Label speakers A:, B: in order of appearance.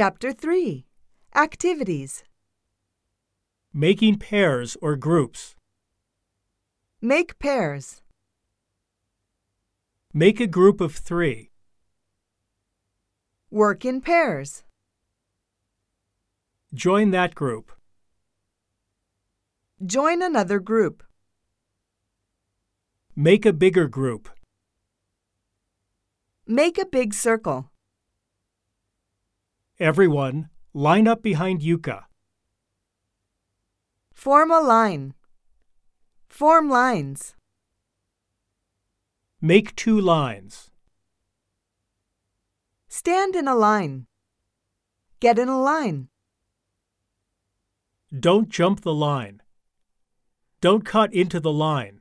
A: Chapter 3 Activities
B: Making pairs or groups.
A: Make pairs.
B: Make a group of three.
A: Work in pairs.
B: Join that group.
A: Join another group.
B: Make a bigger group.
A: Make a big circle.
B: Everyone, line up behind Yuka.
A: Form a line. Form lines.
B: Make two lines.
A: Stand in a line. Get in a line.
B: Don't jump the line. Don't cut into the line.